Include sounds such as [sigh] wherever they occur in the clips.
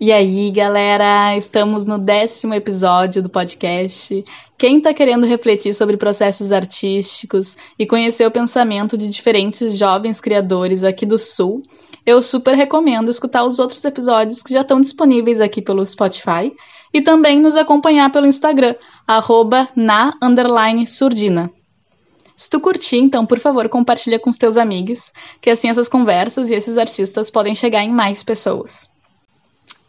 E aí, galera, estamos no décimo episódio do podcast. Quem está querendo refletir sobre processos artísticos e conhecer o pensamento de diferentes jovens criadores aqui do Sul, eu super recomendo escutar os outros episódios que já estão disponíveis aqui pelo Spotify e também nos acompanhar pelo Instagram, arroba na surdina. Se tu curtir, então, por favor, compartilha com os teus amigos, que assim essas conversas e esses artistas podem chegar em mais pessoas.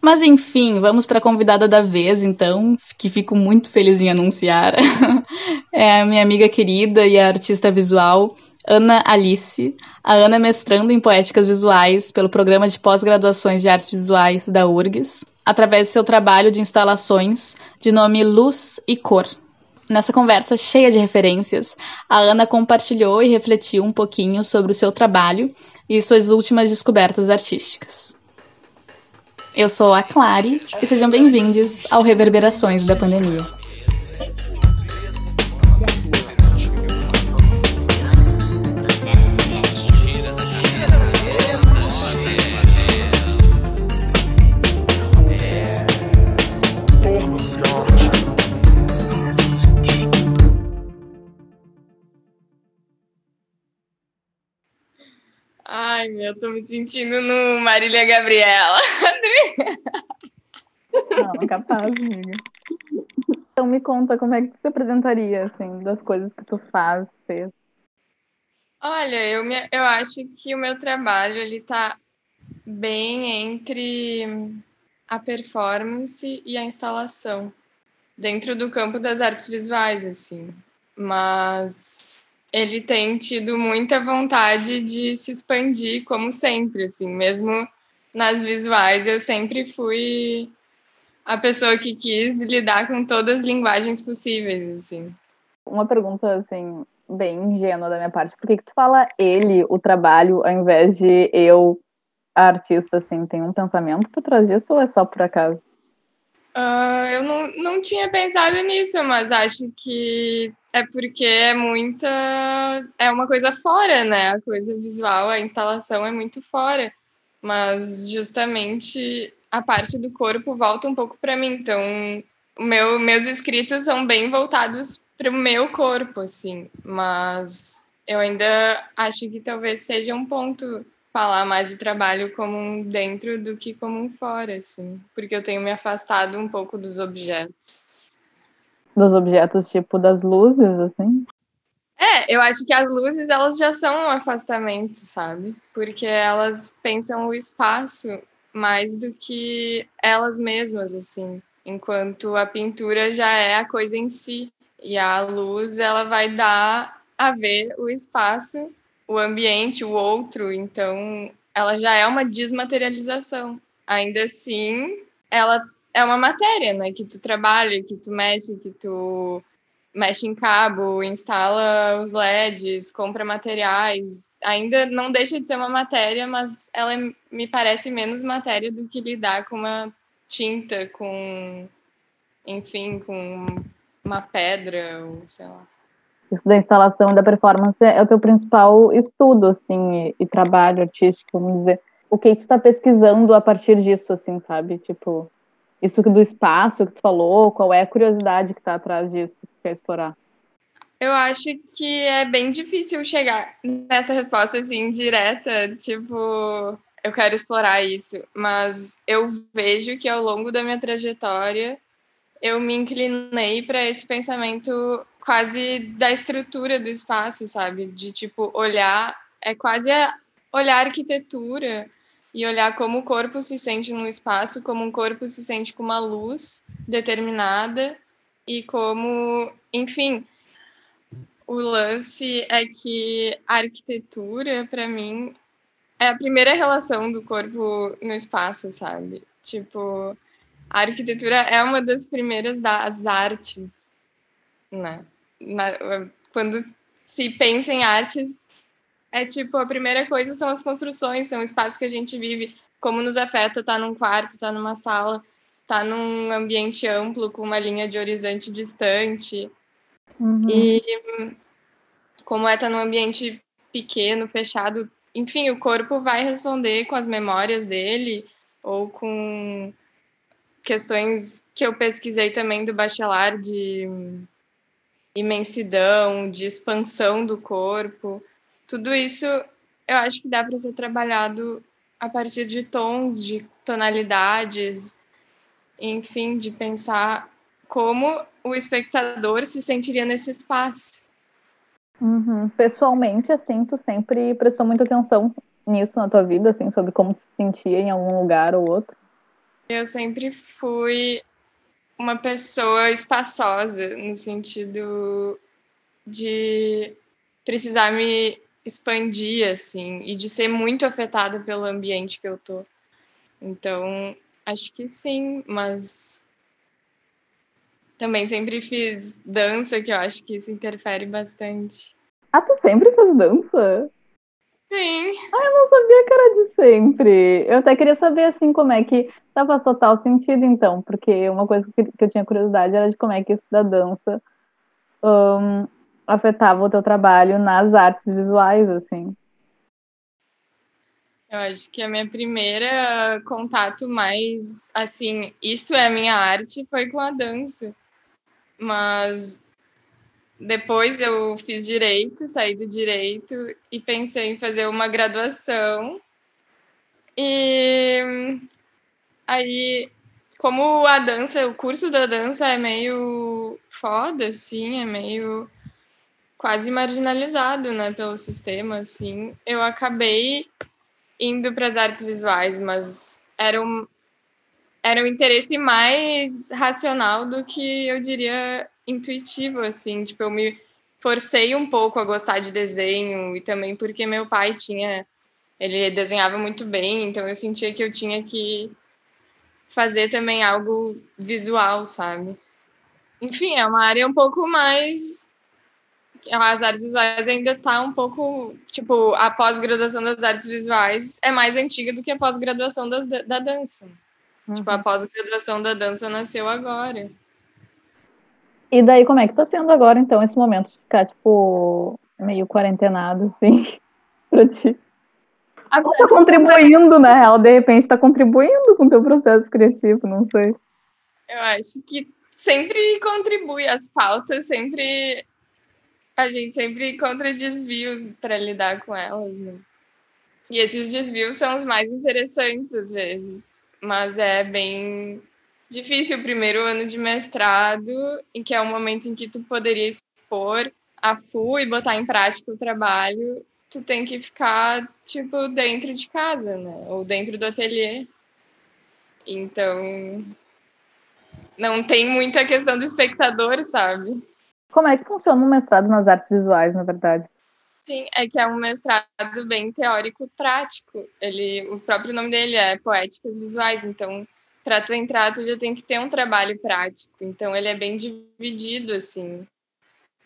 Mas enfim, vamos para a convidada da vez, então, que fico muito feliz em anunciar. [laughs] é a minha amiga querida e artista visual, Ana Alice. A Ana é mestrando em Poéticas Visuais pelo Programa de Pós-Graduações de Artes Visuais da URGS, através de seu trabalho de instalações de nome Luz e Cor. Nessa conversa cheia de referências, a Ana compartilhou e refletiu um pouquinho sobre o seu trabalho e suas últimas descobertas artísticas. Eu sou a Clary e sejam bem-vindos ao Reverberações da Pandemia. Eu tô me sentindo no Marília Gabriela. Não, é capaz, amiga. Então me conta como é que tu se apresentaria, assim, das coisas que tu faz, fez. Olha, eu, me, eu acho que o meu trabalho, ele tá bem entre a performance e a instalação, dentro do campo das artes visuais, assim. Mas ele tem tido muita vontade de se expandir, como sempre, assim, mesmo nas visuais, eu sempre fui a pessoa que quis lidar com todas as linguagens possíveis, assim. Uma pergunta, assim, bem ingênua da minha parte. Por que, que tu fala ele, o trabalho, ao invés de eu, a artista, assim? Tem um pensamento por trás disso ou é só por acaso? Uh, eu não, não tinha pensado nisso, mas acho que é porque é muita. É uma coisa fora, né? A coisa visual, a instalação é muito fora. Mas justamente a parte do corpo volta um pouco para mim. Então, meu, meus escritos são bem voltados para o meu corpo, assim. Mas eu ainda acho que talvez seja um ponto falar mais de trabalho como um dentro do que como um fora, assim, porque eu tenho me afastado um pouco dos objetos. Dos objetos tipo das luzes, assim? É, eu acho que as luzes elas já são um afastamento, sabe? Porque elas pensam o espaço mais do que elas mesmas, assim. Enquanto a pintura já é a coisa em si. E a luz, ela vai dar a ver o espaço o ambiente, o outro, então ela já é uma desmaterialização. Ainda assim, ela é uma matéria, né? Que tu trabalha, que tu mexe, que tu mexe em cabo, instala os LEDs, compra materiais. Ainda não deixa de ser uma matéria, mas ela é, me parece menos matéria do que lidar com uma tinta, com, enfim, com uma pedra, ou sei lá isso da instalação da performance é o teu principal estudo, assim, e, e trabalho artístico, vamos dizer. O que tu está pesquisando a partir disso, assim, sabe? Tipo, isso do espaço que tu falou, qual é a curiosidade que está atrás disso que quer explorar? Eu acho que é bem difícil chegar nessa resposta, assim, direta, tipo, eu quero explorar isso, mas eu vejo que ao longo da minha trajetória eu me inclinei para esse pensamento quase da estrutura do espaço, sabe? De tipo olhar, é quase olhar a arquitetura e olhar como o corpo se sente no espaço, como um corpo se sente com uma luz determinada e como, enfim, o lance é que a arquitetura, para mim, é a primeira relação do corpo no espaço, sabe? Tipo, a arquitetura é uma das primeiras das artes, né? na, quando se pensa em artes, é tipo, a primeira coisa são as construções, são o espaço que a gente vive, como nos afeta estar tá num quarto, estar tá numa sala, estar tá num ambiente amplo, com uma linha de horizonte distante. Uhum. E como é estar num ambiente pequeno, fechado, enfim, o corpo vai responder com as memórias dele ou com questões que eu pesquisei também do bachelar de imensidão, de expansão do corpo, tudo isso eu acho que dá para ser trabalhado a partir de tons, de tonalidades, enfim, de pensar como o espectador se sentiria nesse espaço. Uhum. Pessoalmente, assim, tu sempre prestou muita atenção nisso na tua vida, assim, sobre como tu se sentia em algum lugar ou outro? Eu sempre fui uma pessoa espaçosa, no sentido de precisar me expandir, assim, e de ser muito afetada pelo ambiente que eu tô. Então, acho que sim, mas também sempre fiz dança, que eu acho que isso interfere bastante. Ah, tu sempre fez dança? Sim. Ah, eu não sabia que era de sempre. Eu até queria saber, assim, como é que dava total sentido, então, porque uma coisa que eu tinha curiosidade era de como é que isso da dança um, afetava o teu trabalho nas artes visuais, assim. Eu acho que a minha primeira contato mais, assim, isso é a minha arte, foi com a dança. Mas depois eu fiz direito, saí do direito e pensei em fazer uma graduação. E aí, como a dança, o curso da dança é meio foda, assim, é meio quase marginalizado, né, pelo sistema, assim, eu acabei indo para as artes visuais, mas era um, era um interesse mais racional do que eu diria intuitivo, assim, tipo, eu me forcei um pouco a gostar de desenho e também porque meu pai tinha, ele desenhava muito bem, então eu sentia que eu tinha que fazer também algo visual, sabe? Enfim, é uma área um pouco mais as artes visuais ainda está um pouco, tipo, a pós-graduação das artes visuais é mais antiga do que a pós-graduação da dança. Uhum. Tipo, a uhum. pós-graduação da dança nasceu agora. E daí, como é que tá sendo agora, então, esse momento de ficar, tipo, meio quarentenado, assim, [laughs] pra ti? Agora tá contribuindo, na real, de repente tá contribuindo com o teu processo criativo, não sei. Eu acho que sempre contribui, as pautas sempre a gente sempre encontra desvios para lidar com elas, né? E esses desvios são os mais interessantes às vezes, mas é bem difícil o primeiro ano de mestrado, em que é o momento em que tu poderia expor a FU e botar em prática o trabalho, tu tem que ficar tipo dentro de casa, né? Ou dentro do ateliê. Então, não tem muita questão do espectador, sabe? Como é que funciona um mestrado nas artes visuais, na verdade? Sim, é que é um mestrado bem teórico prático. Ele, o próprio nome dele é Poéticas Visuais, então para tu entrar tu já tem que ter um trabalho prático. Então ele é bem dividido assim.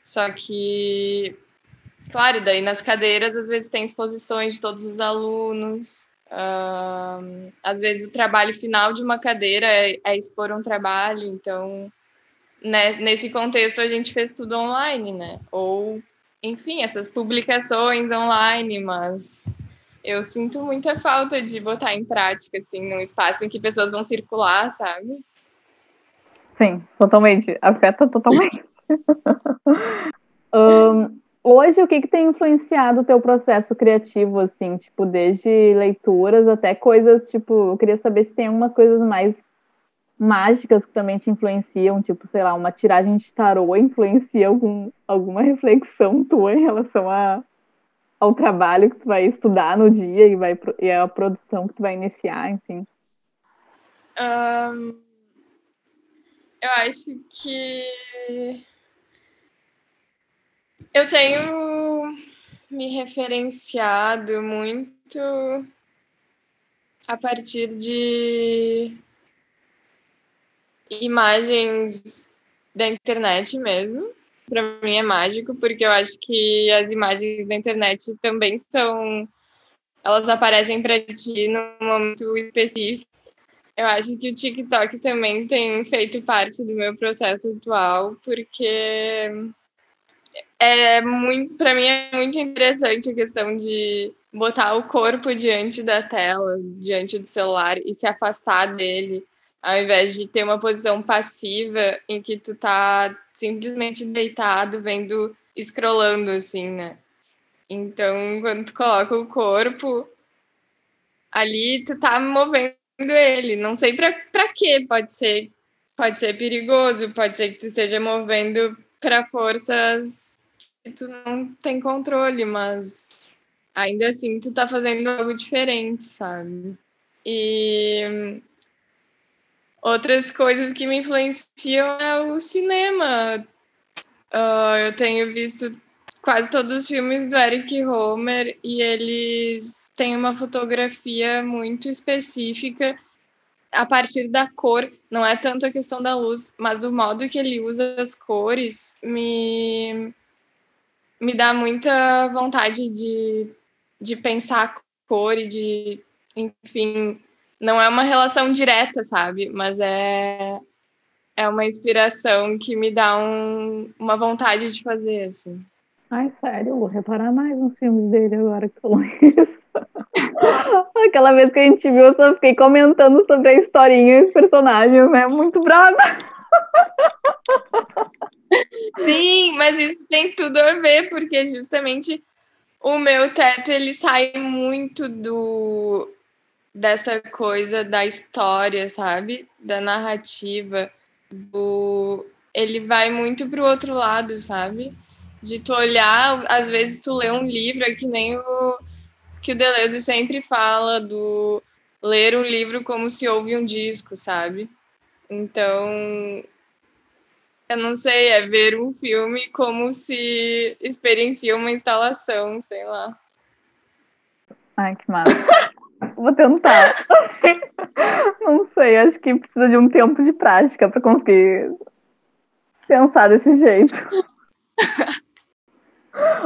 Só que claro, daí nas cadeiras às vezes tem exposições de todos os alunos. Às vezes o trabalho final de uma cadeira é, é expor um trabalho, então né, nesse contexto a gente fez tudo online, né? Ou, enfim, essas publicações online, mas eu sinto muita falta de botar em prática, assim, num espaço em que pessoas vão circular, sabe? Sim, totalmente. Afeta totalmente. [laughs] um, hoje, o que, que tem influenciado o teu processo criativo, assim, tipo, desde leituras até coisas, tipo, eu queria saber se tem algumas coisas mais mágicas que também te influenciam, tipo, sei lá, uma tiragem de tarô influencia algum, alguma reflexão tua em relação a, ao trabalho que tu vai estudar no dia e, vai, e a produção que tu vai iniciar, enfim? Um, eu acho que eu tenho me referenciado muito a partir de imagens da internet mesmo. Para mim é mágico, porque eu acho que as imagens da internet também são. Elas aparecem para ti num momento específico. Eu acho que o TikTok também tem feito parte do meu processo atual, porque é muito, para mim é muito interessante a questão de botar o corpo diante da tela, diante do celular e se afastar dele ao invés de ter uma posição passiva em que tu tá simplesmente deitado, vendo, scrollando, assim, né? Então, quando tu coloca o corpo ali, tu tá movendo ele. Não sei pra, pra quê, pode ser, pode ser perigoso, pode ser que tu esteja movendo para forças que tu não tem controle, mas ainda assim tu tá fazendo algo diferente, sabe? E outras coisas que me influenciam é o cinema. Uh, eu tenho visto quase todos os filmes do Eric Homer e eles têm uma fotografia muito específica a partir da cor, não é tanto a questão da luz, mas o modo que ele usa as cores me me dá muita vontade de, de pensar a cor e de, enfim, não é uma relação direta, sabe? Mas é é uma inspiração que me dá um, uma vontade de fazer, assim. Ai, sério, vou reparar mais nos filmes dele agora que eu isso. [laughs] Aquela vez que a gente viu, eu só fiquei comentando sobre a historinha e os personagens, né? Muito brava. Sim, mas isso tem tudo a ver, porque justamente o meu teto ele sai muito do dessa coisa da história, sabe? Da narrativa, do ele vai muito pro outro lado, sabe? De tu olhar, às vezes tu lê um livro, é que nem o que o Deleuze sempre fala do ler um livro como se ouve um disco, sabe? Então, eu não sei, é ver um filme como se experiencia uma instalação, sei lá. Ai, que massa. [laughs] Vou tentar. [laughs] não sei, acho que precisa de um tempo de prática para conseguir pensar desse jeito. [laughs]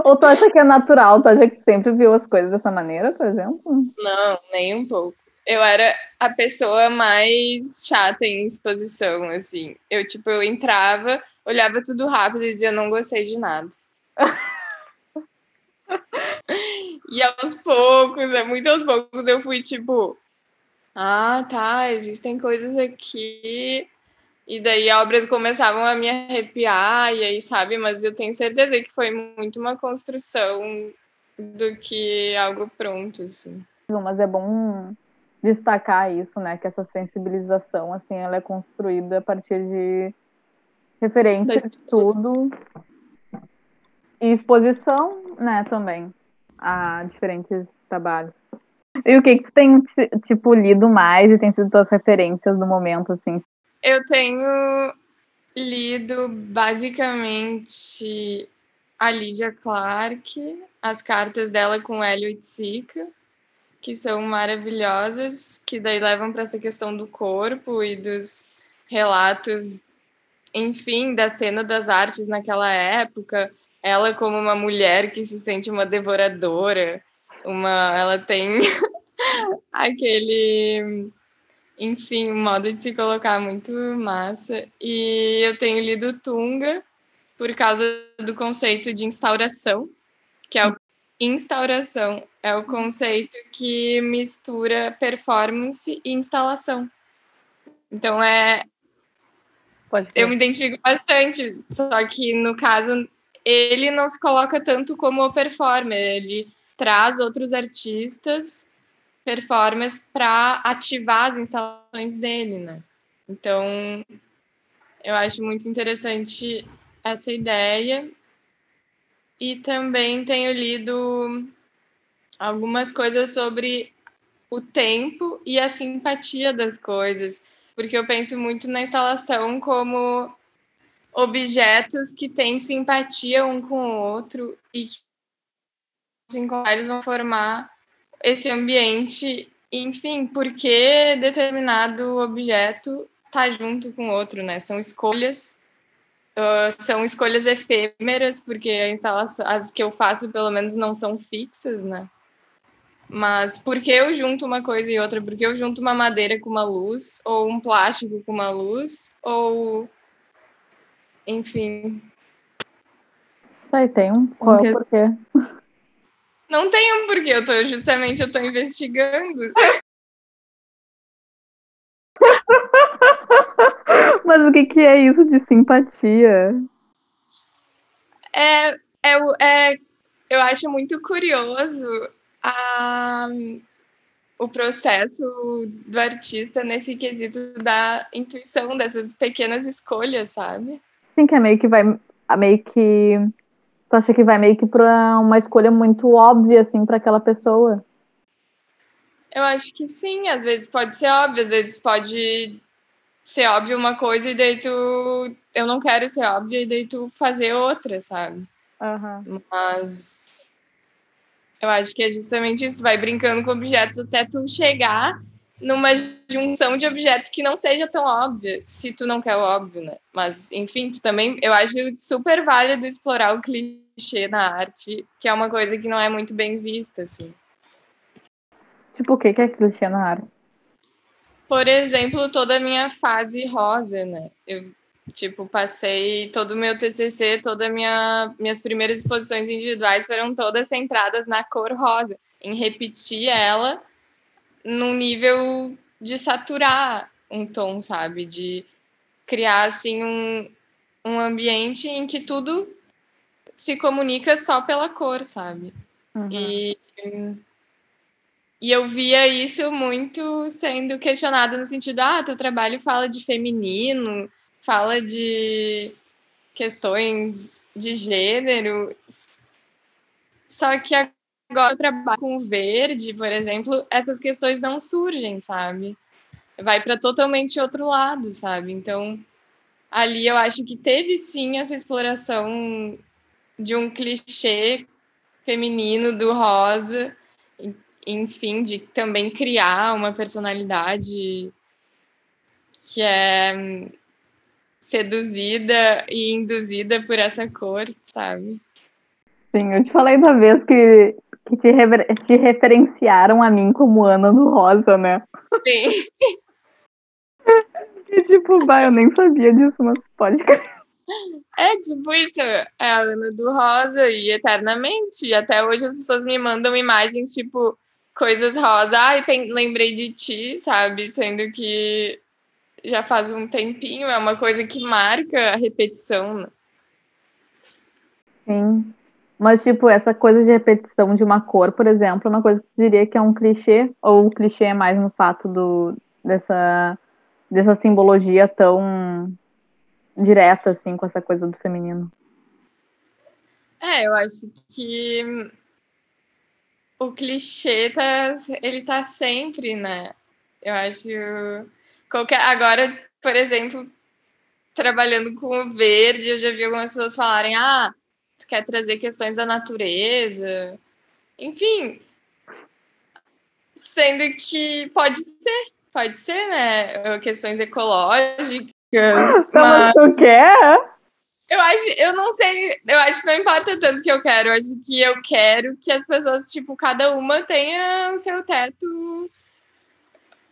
Ou tu acha que é natural? Tu acha que sempre viu as coisas dessa maneira, por exemplo? Não, nem um pouco. Eu era a pessoa mais chata em exposição, assim. Eu, tipo, eu entrava, olhava tudo rápido e dizia, não gostei de nada. [laughs] [laughs] e aos poucos, é muito aos poucos, eu fui, tipo, ah, tá, existem coisas aqui e daí obras começavam a me arrepiar, e aí, sabe? Mas eu tenho certeza que foi muito uma construção do que algo pronto, assim. Mas é bom destacar isso, né? Que essa sensibilização, assim, ela é construída a partir de referência, de estudo e exposição, né, também, a diferentes trabalhos. E o que que tu tem, tipo, lido mais e tem sido tuas referências no momento, assim? Eu tenho lido basicamente a Lídia Clark, as cartas dela com Hélio Itzika, que são maravilhosas, que daí levam para essa questão do corpo e dos relatos, enfim, da cena das artes naquela época. Ela como uma mulher que se sente uma devoradora, uma, ela tem [laughs] aquele enfim, um modo de se colocar muito massa. E eu tenho lido Tunga por causa do conceito de instauração, que é o instauração, é o conceito que mistura performance e instalação. Então é eu me identifico bastante, só que no caso ele não se coloca tanto como performer, ele traz outros artistas performance para ativar as instalações dele, né? Então, eu acho muito interessante essa ideia. E também tenho lido algumas coisas sobre o tempo e a simpatia das coisas, porque eu penso muito na instalação como objetos que têm simpatia um com o outro e que eles vão formar esse ambiente, enfim, porque determinado objeto está junto com outro, né? São escolhas, uh, são escolhas efêmeras, porque a instalação, as que eu faço, pelo menos, não são fixas, né? Mas por que eu junto uma coisa e outra? Porque eu junto uma madeira com uma luz, ou um plástico com uma luz, ou. Enfim. Aí tem um. Qual é o porquê? Não tenho porque eu tô justamente eu tô investigando. [laughs] Mas o que, que é isso de simpatia? É, é, é, eu acho muito curioso a, o processo do artista nesse quesito da intuição, dessas pequenas escolhas, sabe? Sim, que é meio que vai. Meio que. Tu acha que vai meio que pra uma escolha muito óbvia, assim, para aquela pessoa? Eu acho que sim, às vezes pode ser óbvio, às vezes pode ser óbvio uma coisa e daí tu. Eu não quero ser óbvio e daí tu fazer outra, sabe? Uhum. Mas eu acho que é justamente isso, tu vai brincando com objetos até tu chegar numa junção de objetos que não seja tão óbvia, se tu não quer o óbvio, né? Mas, enfim, tu também, eu acho super válido explorar o clichê na arte, que é uma coisa que não é muito bem vista, assim. Tipo, o que é clichê na arte? Por exemplo, toda a minha fase rosa, né? Eu, tipo, passei todo o meu TCC, todas minha, minhas primeiras exposições individuais foram todas centradas na cor rosa, em repetir ela num nível de saturar um tom, sabe? De criar, assim, um, um ambiente em que tudo se comunica só pela cor, sabe? Uhum. E e eu via isso muito sendo questionado no sentido, ah, teu trabalho fala de feminino, fala de questões de gênero. Só que agora eu trabalho com verde, por exemplo, essas questões não surgem, sabe? Vai para totalmente outro lado, sabe? Então, ali eu acho que teve sim essa exploração de um clichê feminino do rosa enfim, de também criar uma personalidade que é seduzida e induzida por essa cor, sabe? Sim, eu te falei da vez que, que te, rever, te referenciaram a mim como Ana do Rosa, né? Sim. [laughs] e tipo, vai, eu nem sabia disso, mas pode crer. É tipo isso, é a Ana do Rosa e eternamente. E até hoje as pessoas me mandam imagens tipo coisas rosa. Ai, lembrei de ti, sabe? Sendo que já faz um tempinho, é uma coisa que marca a repetição. Né? Sim. Mas, tipo, essa coisa de repetição de uma cor, por exemplo, é uma coisa que você diria que é um clichê, ou o clichê é mais no fato do, dessa, dessa simbologia tão direta, assim, com essa coisa do feminino? É, eu acho que o clichê tá, ele tá sempre, né? Eu acho qualquer agora, por exemplo, trabalhando com o verde, eu já vi algumas pessoas falarem: "Ah, quer trazer questões da natureza". Enfim, sendo que pode ser, pode ser, né? Questões ecológicas. [laughs] Então, mas... tu quer? Eu acho, eu não sei, eu acho que não importa tanto que eu quero, eu acho que eu quero que as pessoas, tipo, cada uma tenha o seu teto.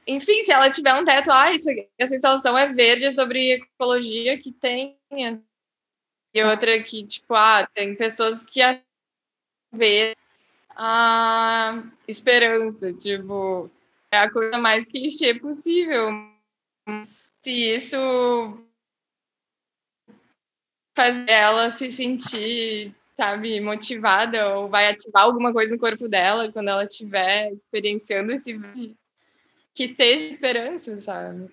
Enfim, se ela tiver um teto, ah, isso, essa instalação é verde, é sobre ecologia, que tenha. E outra que, tipo, ah, tem pessoas que vê a esperança, tipo, é a coisa mais clichê possível. Se isso fazer ela se sentir, sabe, motivada ou vai ativar alguma coisa no corpo dela quando ela estiver experienciando esse que seja esperança, sabe?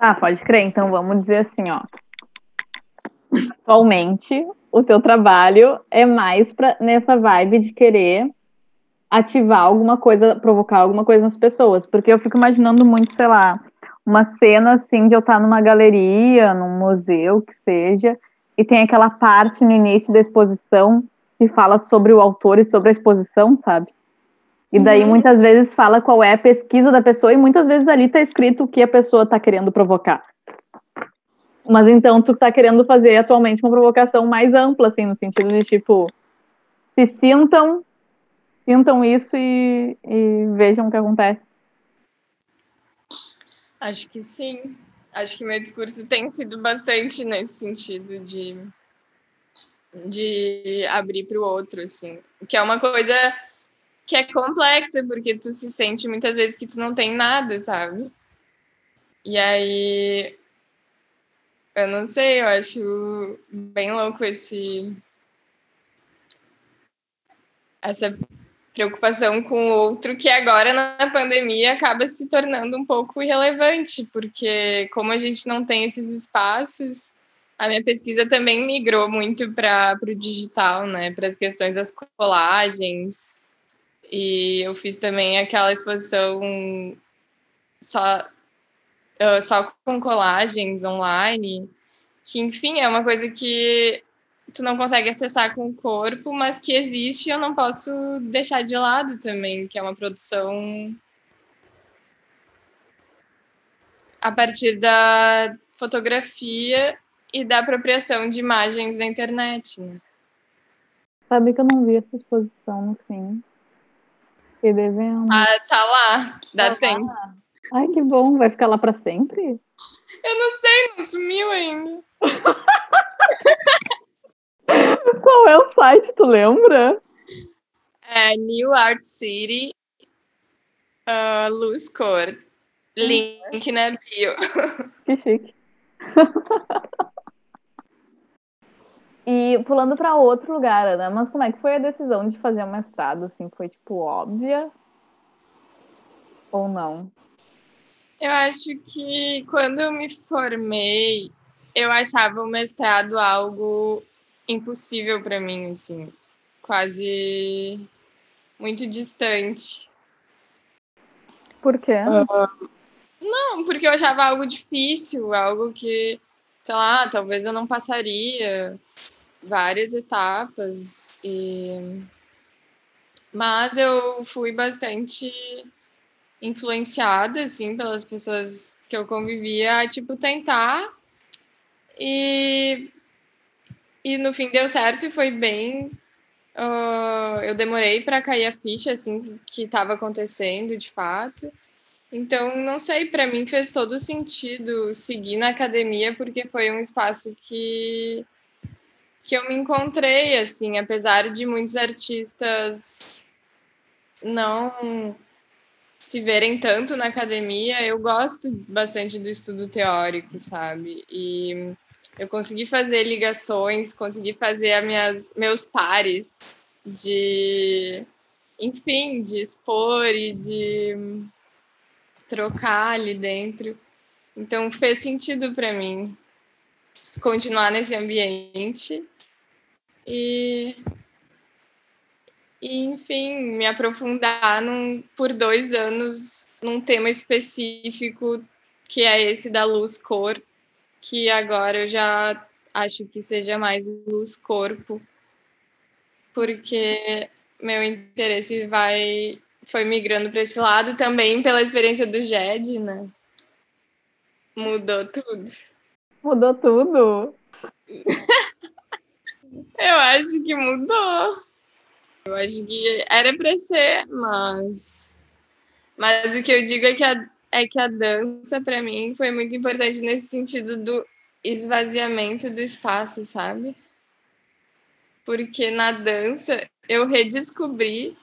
Ah, pode crer. Então vamos dizer assim, ó. Atualmente, o teu trabalho é mais pra, nessa vibe de querer ativar alguma coisa, provocar alguma coisa nas pessoas. Porque eu fico imaginando muito, sei lá, uma cena assim de eu estar numa galeria, num museu, que seja, e tem aquela parte no início da exposição que fala sobre o autor e sobre a exposição, sabe? E daí uhum. muitas vezes fala qual é a pesquisa da pessoa e muitas vezes ali tá escrito o que a pessoa tá querendo provocar. Mas então tu tá querendo fazer atualmente uma provocação mais ampla, assim, no sentido de tipo, se sintam, sintam isso e, e vejam o que acontece. Acho que sim acho que meu discurso tem sido bastante nesse sentido de, de abrir para o outro, assim. Que é uma coisa que é complexa, porque tu se sente muitas vezes que tu não tem nada, sabe? E aí eu não sei, eu acho bem louco esse essa preocupação com o outro que agora na pandemia acaba se tornando um pouco irrelevante, porque como a gente não tem esses espaços, a minha pesquisa também migrou muito para o digital, né, para as questões das colagens. E eu fiz também aquela exposição só uh, só com colagens online, que enfim, é uma coisa que tu não consegue acessar com o corpo, mas que existe e eu não posso deixar de lado também, que é uma produção a partir da fotografia e da apropriação de imagens da internet. Né? Sabe que eu não vi essa exposição no fim. Fiquei devendo. Ah, tá lá. Dá tá tempo. Lá. Ai, que bom. Vai ficar lá para sempre? Eu não sei, não sumiu ainda. [laughs] Qual é o site, tu lembra? É New Art City, uh, Luz Cor. Link na bio. [laughs] Que chique. e pulando para outro lugar, Ana, mas como é que foi a decisão de fazer o mestrado? Assim, foi tipo óbvia ou não? Eu acho que quando eu me formei, eu achava o mestrado algo impossível para mim, assim, quase muito distante. Por quê? Uh, não, porque eu achava algo difícil, algo que, sei lá, talvez eu não passaria várias etapas e mas eu fui bastante influenciada assim pelas pessoas que eu convivia, tipo tentar e e no fim deu certo e foi bem. Uh, eu demorei para cair a ficha, assim, que estava acontecendo de fato. Então, não sei, para mim fez todo sentido seguir na academia, porque foi um espaço que, que eu me encontrei, assim, apesar de muitos artistas não se verem tanto na academia, eu gosto bastante do estudo teórico, sabe? E eu consegui fazer ligações, consegui fazer as minhas, meus pares de, enfim, de expor e de trocar ali dentro. Então fez sentido para mim continuar nesse ambiente e, e, enfim, me aprofundar num, por dois anos num tema específico que é esse da luz cor que agora eu já acho que seja mais luz corpo, porque meu interesse vai foi migrando para esse lado também pela experiência do JED, né? Mudou tudo. Mudou tudo. [laughs] eu acho que mudou. Eu acho que era para ser, mas mas o que eu digo é que a é que a dança, para mim, foi muito importante nesse sentido do esvaziamento do espaço, sabe? Porque na dança eu redescobri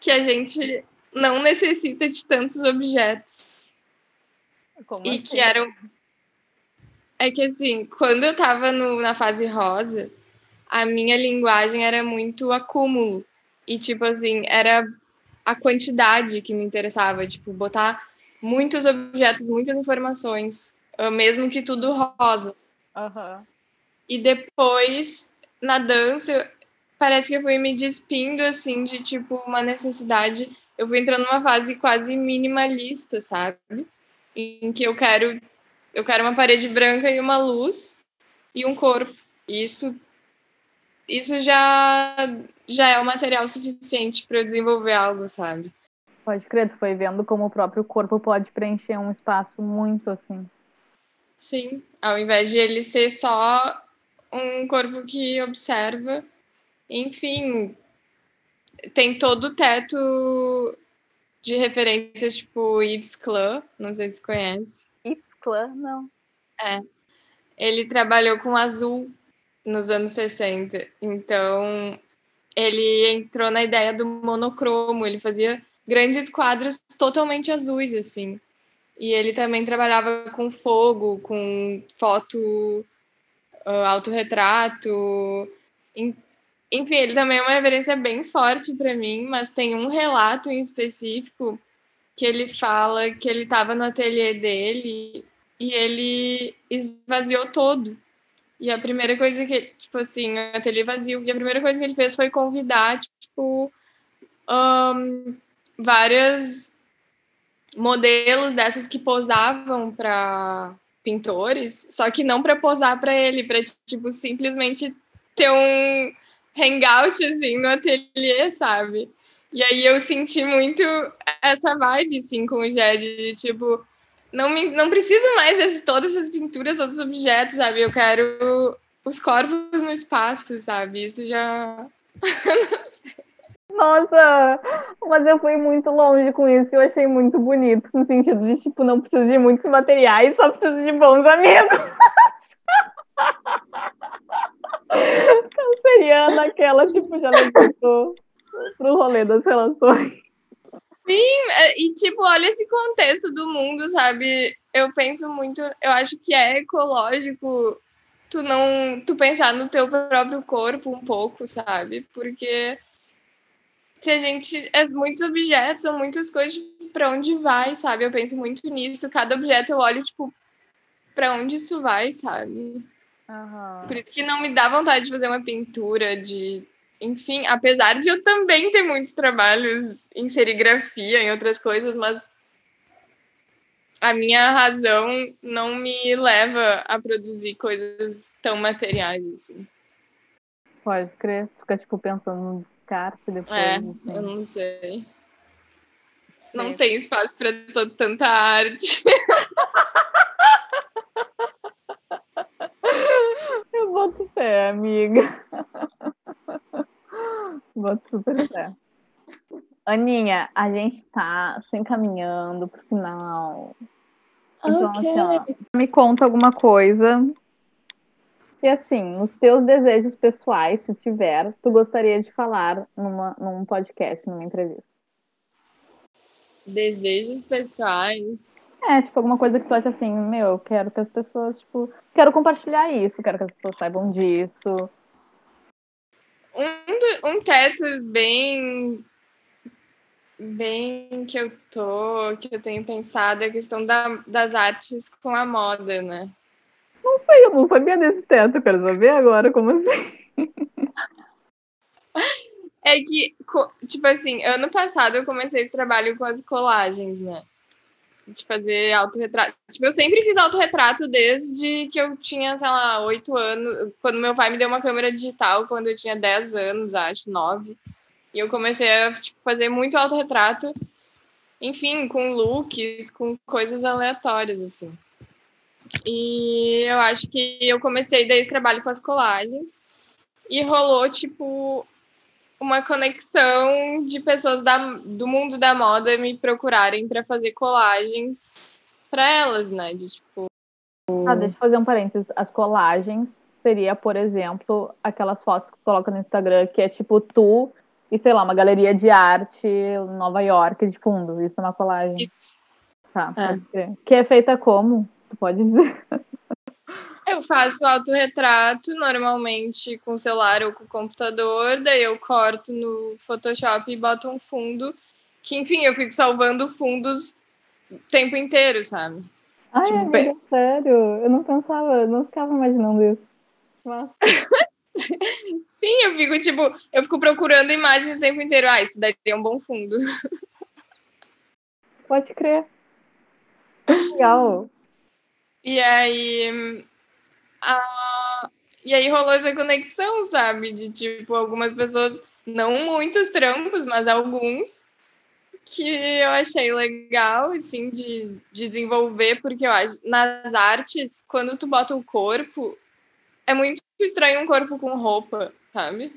que a gente não necessita de tantos objetos. Como e assim? que eram. É que assim, quando eu tava no, na fase rosa, a minha linguagem era muito acúmulo. E, tipo assim, era a quantidade que me interessava. Tipo, botar muitos objetos, muitas informações, ah, mesmo que tudo rosa. Uhum. E depois, na dança, parece que eu fui me despindo, assim, de, tipo, uma necessidade. Eu fui entrando numa fase quase minimalista, sabe? Em que eu quero, eu quero uma parede branca e uma luz e um corpo. Isso, isso já, já é o material suficiente para eu desenvolver algo, sabe? Pode crer, tu foi vendo como o próprio corpo pode preencher um espaço muito assim. Sim, ao invés de ele ser só um corpo que observa, enfim, tem todo o teto de referências tipo Yves Klein, não sei se conhece. Yves Klein, não. É. Ele trabalhou com azul nos anos 60, então ele entrou na ideia do monocromo, ele fazia grandes quadros totalmente azuis, assim. E ele também trabalhava com fogo, com foto, uh, autorretrato. Enfim, ele também é uma referência bem forte para mim, mas tem um relato em específico que ele fala que ele estava no ateliê dele e ele esvaziou todo. E a primeira coisa que, tipo assim, o ateliê vazio, e a primeira coisa que ele fez foi convidar, tipo, um, várias modelos dessas que posavam para pintores, só que não para posar para ele, para tipo simplesmente ter um hangout assim no ateliê, sabe? E aí eu senti muito essa vibe assim com o Jed de tipo não me não preciso mais de todas essas pinturas, todos os objetos, sabe? Eu quero os corpos no espaço, sabe? Isso já [laughs] Nossa, mas eu fui muito longe com isso. Eu achei muito bonito, no sentido de, tipo, não precisa de muitos materiais, só precisa de bons amigos. [laughs] Canceriana, aquela, tipo, já levantou pro rolê das relações. Sim, é, e tipo, olha esse contexto do mundo, sabe? Eu penso muito, eu acho que é ecológico tu não, tu pensar no teu próprio corpo um pouco, sabe? Porque se a gente. É muitos objetos, são muitas coisas para onde vai, sabe? Eu penso muito nisso. Cada objeto eu olho, tipo, para onde isso vai, sabe? Uhum. Por isso que não me dá vontade de fazer uma pintura, de. Enfim, apesar de eu também ter muitos trabalhos em serigrafia, em outras coisas, mas a minha razão não me leva a produzir coisas tão materiais assim. Pode crer, fica tipo pensando descarte depois. É, assim. eu não sei. Não é. tem espaço para tanta arte. [laughs] eu boto fé, amiga. Boto super fé. Aninha, a gente tá se encaminhando pro final. Então, okay. assim, ó, me conta alguma coisa e assim, os teus desejos pessoais, se tiver, tu gostaria de falar numa, num podcast, numa entrevista? Desejos pessoais? É, tipo, alguma coisa que tu acha assim, meu, eu quero que as pessoas, tipo, quero compartilhar isso, quero que as pessoas saibam disso. Um, um teto bem bem que eu tô, que eu tenho pensado é a questão da, das artes com a moda, né? Não sei, eu não sabia desse teto, eu quero saber agora como assim. [laughs] É que, tipo assim, ano passado eu comecei esse trabalho com as colagens, né? De fazer autorretrato. Tipo, eu sempre fiz autorretrato desde que eu tinha, sei lá, oito anos. Quando meu pai me deu uma câmera digital, quando eu tinha dez anos, acho, nove. E eu comecei a tipo, fazer muito autorretrato. Enfim, com looks, com coisas aleatórias, assim. E eu acho que eu comecei daí trabalho com as colagens e rolou tipo uma conexão de pessoas da, do mundo da moda me procurarem para fazer colagens para elas, né? De, tipo... Ah, deixa eu fazer um parênteses. As colagens seria, por exemplo, aquelas fotos que tu coloca no Instagram que é tipo tu e sei lá, uma galeria de arte Nova York de fundo. Isso é uma colagem. It. Tá, é. pode é. Que é feita como? Tu pode dizer. [laughs] Eu faço autorretrato normalmente com o celular ou com o computador, daí eu corto no Photoshop e boto um fundo, que enfim, eu fico salvando fundos o tempo inteiro, sabe? Ai, tipo, amiga, bem... sério, eu não pensava, eu não ficava imaginando isso. Mas... [laughs] Sim, eu fico tipo, eu fico procurando imagens o tempo inteiro. Ah, isso daria um bom fundo. Pode crer. Legal. E aí. A... E aí rolou essa conexão, sabe? De tipo, algumas pessoas, não muitos trampos, mas alguns, que eu achei legal, assim, de desenvolver, porque eu acho, nas artes, quando tu bota o corpo, é muito estranho um corpo com roupa, sabe?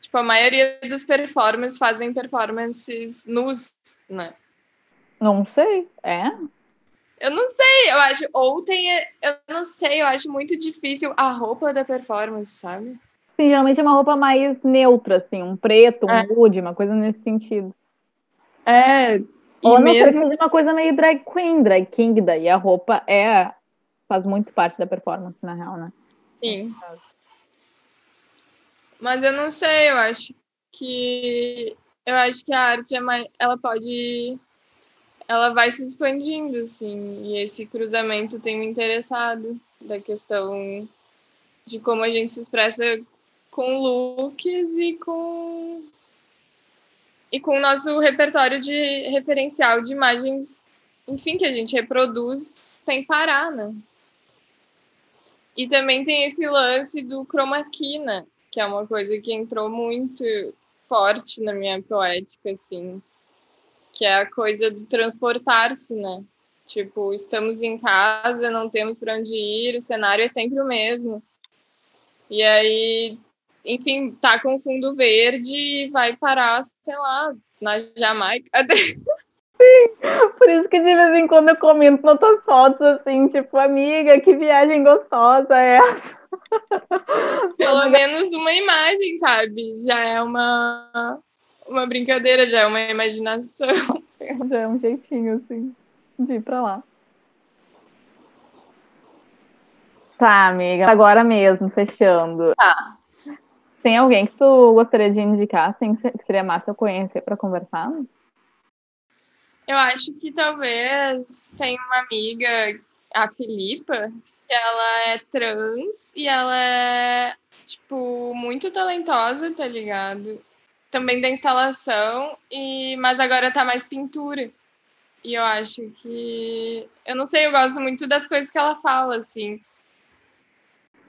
Tipo, a maioria dos performances fazem performances nus, né? Não sei, é? Eu não sei, eu acho. Ou tem. Eu não sei, eu acho muito difícil a roupa da performance, sabe? Sim, geralmente é uma roupa mais neutra, assim, um preto, um é. nude, uma coisa nesse sentido. É, Ou mesmo não uma coisa meio drag queen, drag king, daí a roupa é faz muito parte da performance, na real, né? Sim. Mas eu não sei, eu acho que eu acho que a arte é mais, ela pode ela vai se expandindo assim, e esse cruzamento tem me interessado da questão de como a gente se expressa com looks e com e com o nosso repertório de referencial de imagens, enfim, que a gente reproduz sem parar, né? E também tem esse lance do chroma key, né? Que é uma coisa que entrou muito forte na minha poética, assim. Que é a coisa do transportar-se, né? Tipo, estamos em casa, não temos para onde ir, o cenário é sempre o mesmo. E aí enfim, tá com fundo verde e vai parar, sei lá, na Jamaica. [laughs] Sim, por isso que de vez em quando eu comento nas tuas fotos assim, tipo, amiga, que viagem gostosa é essa? Pelo [laughs] menos uma imagem, sabe? Já é uma, uma brincadeira, já é uma imaginação. [laughs] Já é um jeitinho, assim, de ir pra lá. Tá, amiga, agora mesmo, fechando. Tá. Tem alguém que tu gostaria de indicar, assim, que seria massa eu conhecer para conversar? Eu acho que talvez tem uma amiga, a Filipa, que ela é trans e ela é, tipo, muito talentosa, tá ligado? Também da instalação, e mas agora tá mais pintura. E eu acho que. Eu não sei, eu gosto muito das coisas que ela fala, assim.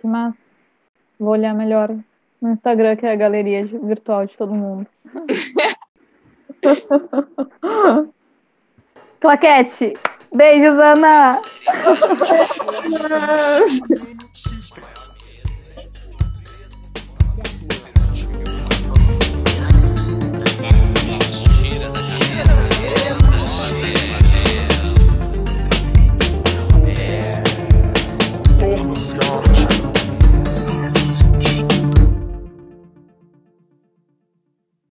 Que massa. Vou olhar melhor no Instagram, que é a galeria virtual de todo mundo. [laughs] Claquete! Beijos, Ana! [laughs]